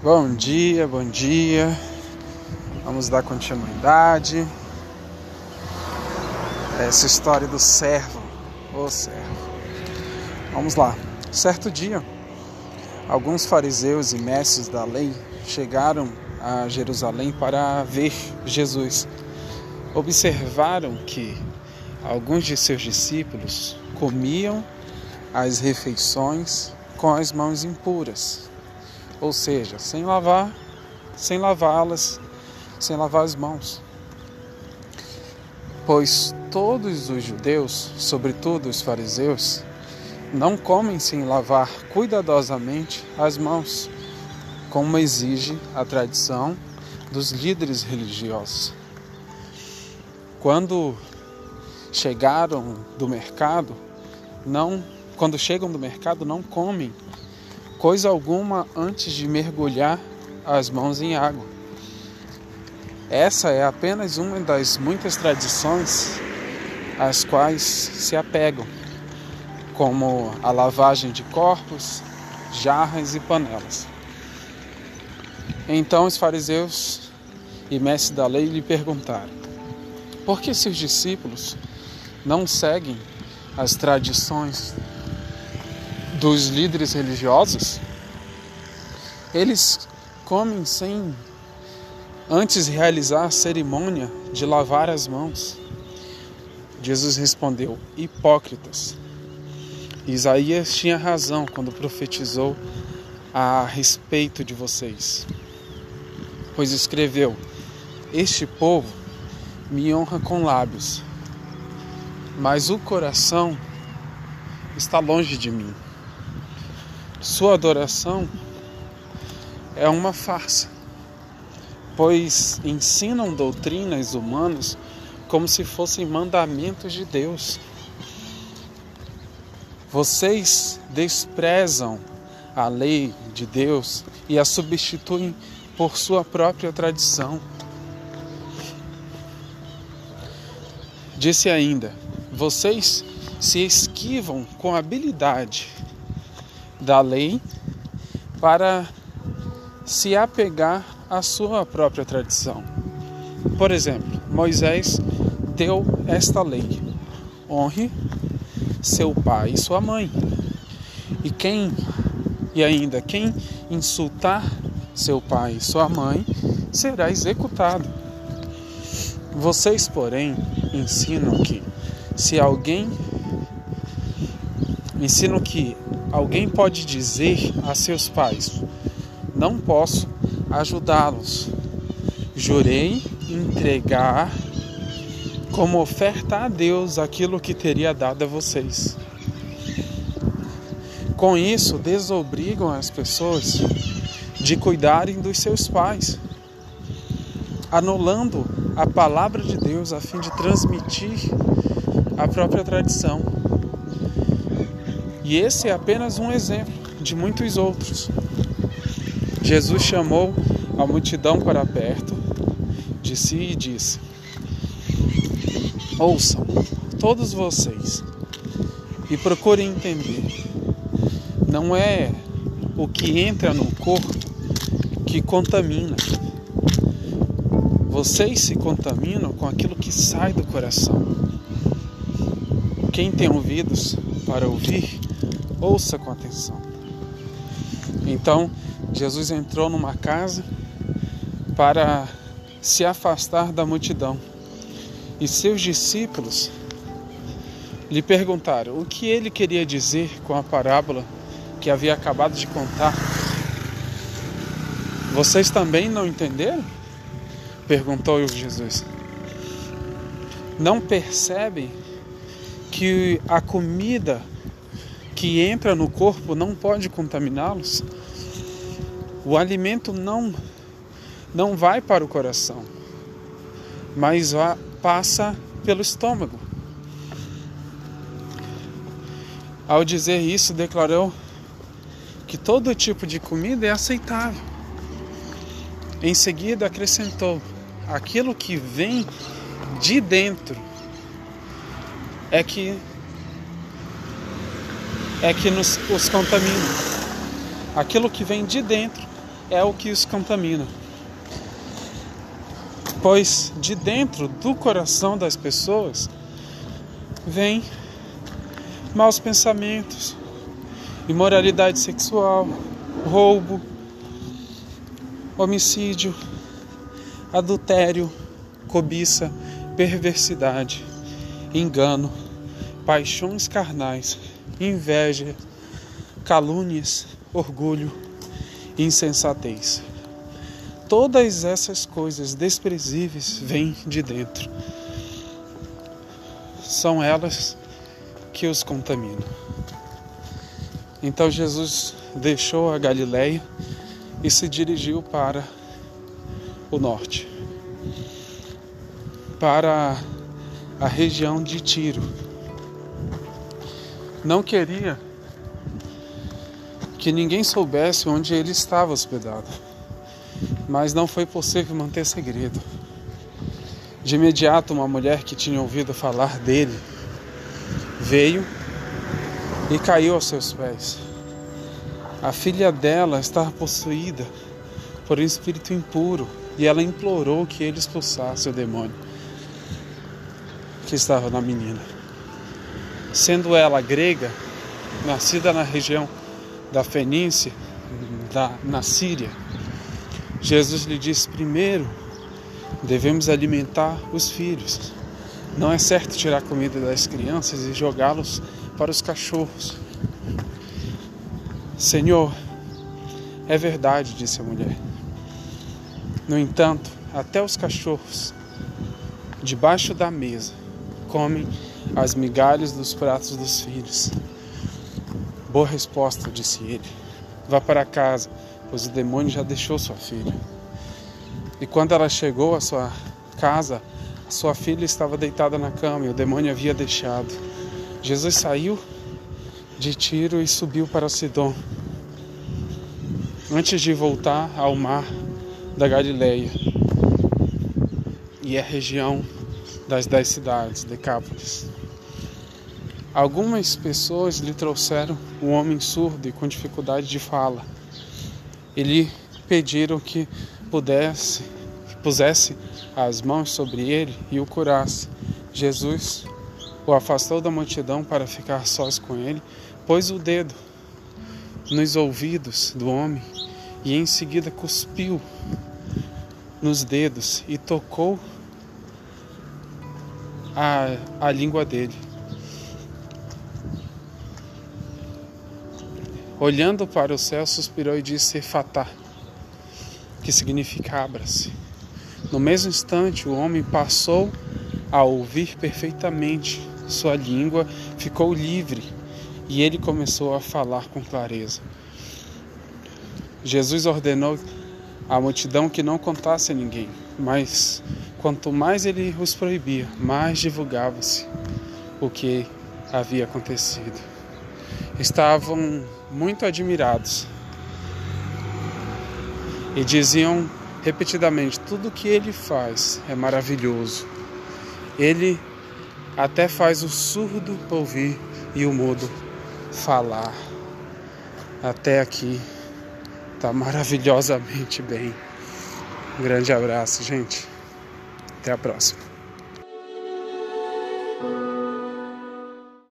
Bom dia, bom dia. Vamos dar continuidade a essa história do servo, o servo. Vamos lá. Certo dia, alguns fariseus e mestres da lei chegaram a Jerusalém para ver Jesus. Observaram que alguns de seus discípulos comiam as refeições com as mãos impuras ou seja, sem lavar, sem lavá-las, sem lavar as mãos. Pois todos os judeus, sobretudo os fariseus, não comem sem lavar cuidadosamente as mãos, como exige a tradição dos líderes religiosos. Quando chegaram do mercado, não, quando chegam do mercado, não comem coisa alguma antes de mergulhar as mãos em água. Essa é apenas uma das muitas tradições às quais se apegam, como a lavagem de corpos, jarras e panelas. Então os fariseus e mestres da lei lhe perguntaram: por que seus discípulos não seguem as tradições dos líderes religiosos, eles comem sem antes realizar a cerimônia de lavar as mãos. Jesus respondeu: Hipócritas. Isaías tinha razão quando profetizou a respeito de vocês, pois escreveu: Este povo me honra com lábios, mas o coração está longe de mim. Sua adoração é uma farsa, pois ensinam doutrinas humanas como se fossem mandamentos de Deus. Vocês desprezam a lei de Deus e a substituem por sua própria tradição. Disse ainda: vocês se esquivam com habilidade da lei para se apegar à sua própria tradição. Por exemplo, Moisés deu esta lei: honre seu pai e sua mãe. E quem e ainda quem insultar seu pai e sua mãe será executado. Vocês, porém, ensinam que se alguém ensinam que Alguém pode dizer a seus pais: Não posso ajudá-los. Jurei entregar como oferta a Deus aquilo que teria dado a vocês. Com isso, desobrigam as pessoas de cuidarem dos seus pais, anulando a palavra de Deus a fim de transmitir a própria tradição. E esse é apenas um exemplo de muitos outros. Jesus chamou a multidão para perto de si e disse: Ouçam, todos vocês, e procurem entender. Não é o que entra no corpo que contamina. Vocês se contaminam com aquilo que sai do coração. Quem tem ouvidos para ouvir, Ouça com atenção. Então, Jesus entrou numa casa para se afastar da multidão. E seus discípulos lhe perguntaram o que ele queria dizer com a parábola que havia acabado de contar. Vocês também não entenderam? perguntou Jesus. Não percebem que a comida que entra no corpo não pode contaminá-los. O alimento não não vai para o coração, mas vai, passa pelo estômago. Ao dizer isso, declarou que todo tipo de comida é aceitável. Em seguida, acrescentou: aquilo que vem de dentro é que é que nos, os contamina. Aquilo que vem de dentro é o que os contamina. Pois de dentro do coração das pessoas vem maus pensamentos, imoralidade sexual, roubo, homicídio, adultério, cobiça, perversidade, engano, paixões carnais, inveja, calúnias, orgulho, insensatez. Todas essas coisas desprezíveis vêm de dentro. São elas que os contaminam. Então Jesus deixou a Galileia e se dirigiu para o norte, para a região de Tiro. Não queria que ninguém soubesse onde ele estava hospedado, mas não foi possível manter segredo. De imediato, uma mulher que tinha ouvido falar dele veio e caiu aos seus pés. A filha dela estava possuída por um espírito impuro e ela implorou que ele expulsasse o demônio que estava na menina. Sendo ela grega, nascida na região da Fenícia, da, na Síria, Jesus lhe disse: primeiro devemos alimentar os filhos. Não é certo tirar comida das crianças e jogá-los para os cachorros. Senhor, é verdade, disse a mulher. No entanto, até os cachorros, debaixo da mesa, comem as migalhas dos pratos dos filhos. Boa resposta, disse ele. Vá para casa, pois o demônio já deixou sua filha. E quando ela chegou à sua casa, sua filha estava deitada na cama e o demônio havia deixado. Jesus saiu de Tiro e subiu para Sidom, antes de voltar ao mar da Galileia e a região das dez cidades, Decápolis. Algumas pessoas lhe trouxeram um homem surdo e com dificuldade de fala. E lhe pediram que pudesse, que pusesse as mãos sobre ele e o curasse. Jesus o afastou da multidão para ficar sós com ele, pôs o dedo nos ouvidos do homem e em seguida cuspiu nos dedos e tocou a, a língua dele. Olhando para o céu, suspirou e disse: Fatá, que significa abra-se. No mesmo instante, o homem passou a ouvir perfeitamente sua língua ficou livre e ele começou a falar com clareza. Jesus ordenou à multidão que não contasse a ninguém, mas quanto mais ele os proibia, mais divulgava-se o que havia acontecido. Estavam muito admirados e diziam repetidamente: tudo que ele faz é maravilhoso. Ele até faz o surdo ouvir e o mudo falar. Até aqui tá maravilhosamente bem. Um grande abraço, gente. Até a próxima.